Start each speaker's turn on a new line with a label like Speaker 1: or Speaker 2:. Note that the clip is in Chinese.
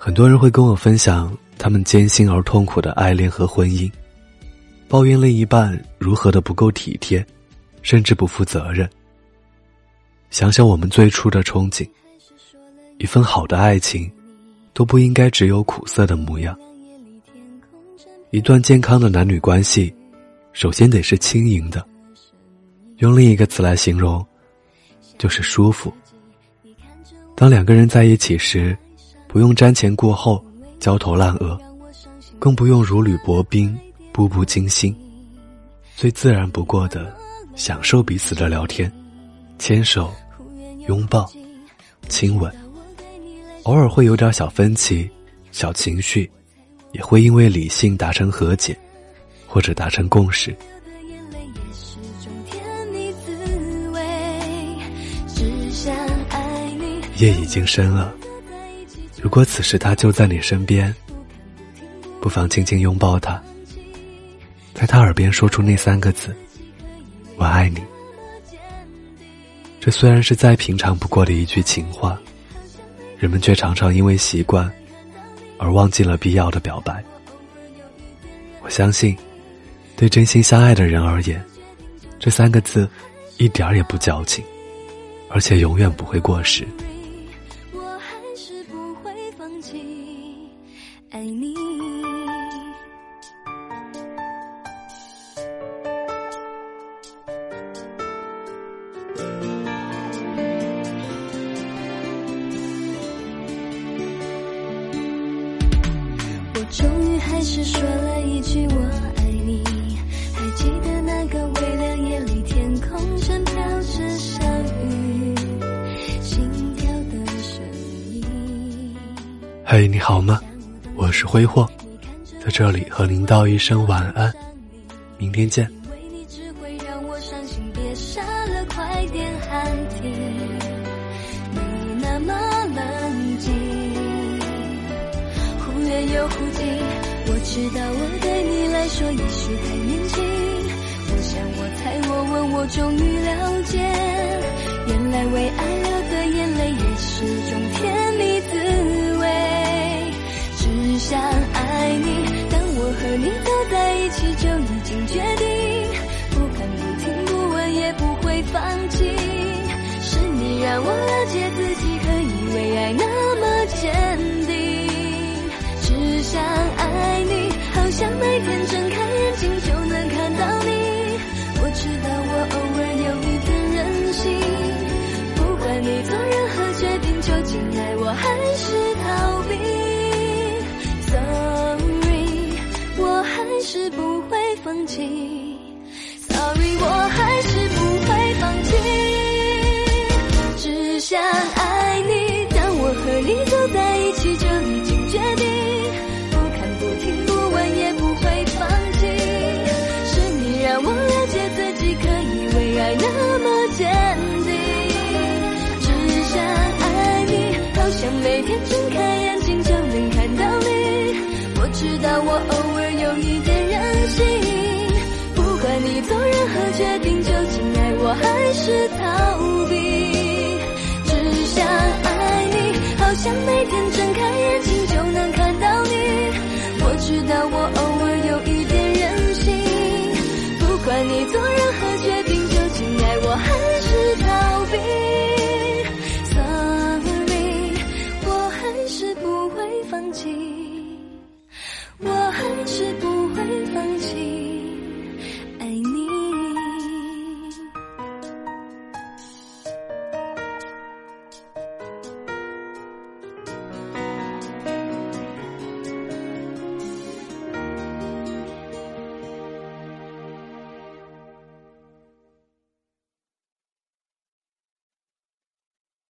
Speaker 1: 很多人会跟我分享他们艰辛而痛苦的爱恋和婚姻，抱怨另一半如何的不够体贴，甚至不负责任。想想我们最初的憧憬，一份好的爱情，都不应该只有苦涩的模样。一段健康的男女关系，首先得是轻盈的。用另一个词来形容，就是舒服。当两个人在一起时，不用瞻前顾后、焦头烂额，更不用如履薄冰、步步惊心，最自然不过的享受彼此的聊天、牵手、拥抱、亲吻。偶尔会有点小分歧、小情绪。也会因为理性达成和解，或者达成共识。夜已经深了，如果此时他就在你身边，不妨轻轻拥抱他，在他耳边说出那三个字：“我爱你。”这虽然是再平常不过的一句情话，人们却常常因为习惯。而忘记了必要的表白。我相信，对真心相爱的人而言，这三个字一点儿也不矫情，而且永远不会过时。忘记爱你。我终于还是说了一句我嘿，你好吗？我是挥霍，在这里和您道一声晚安，明天见。有呼吸，我知道我对你来说也许太年轻。我想我猜我问我终于了解，原来为爱流的眼泪也我了解自己可以为爱那么坚定。只想爱你，好像每天睁开眼睛就能看到你。我知道我偶尔有一点任性，不管你做任何决定，究竟爱我还是逃避。Sorry，我还是不会放弃。决定究竟爱我还是逃避只想爱你好想每天睁开眼睛就能看到你。我知道我偶尔有一点任性不管你做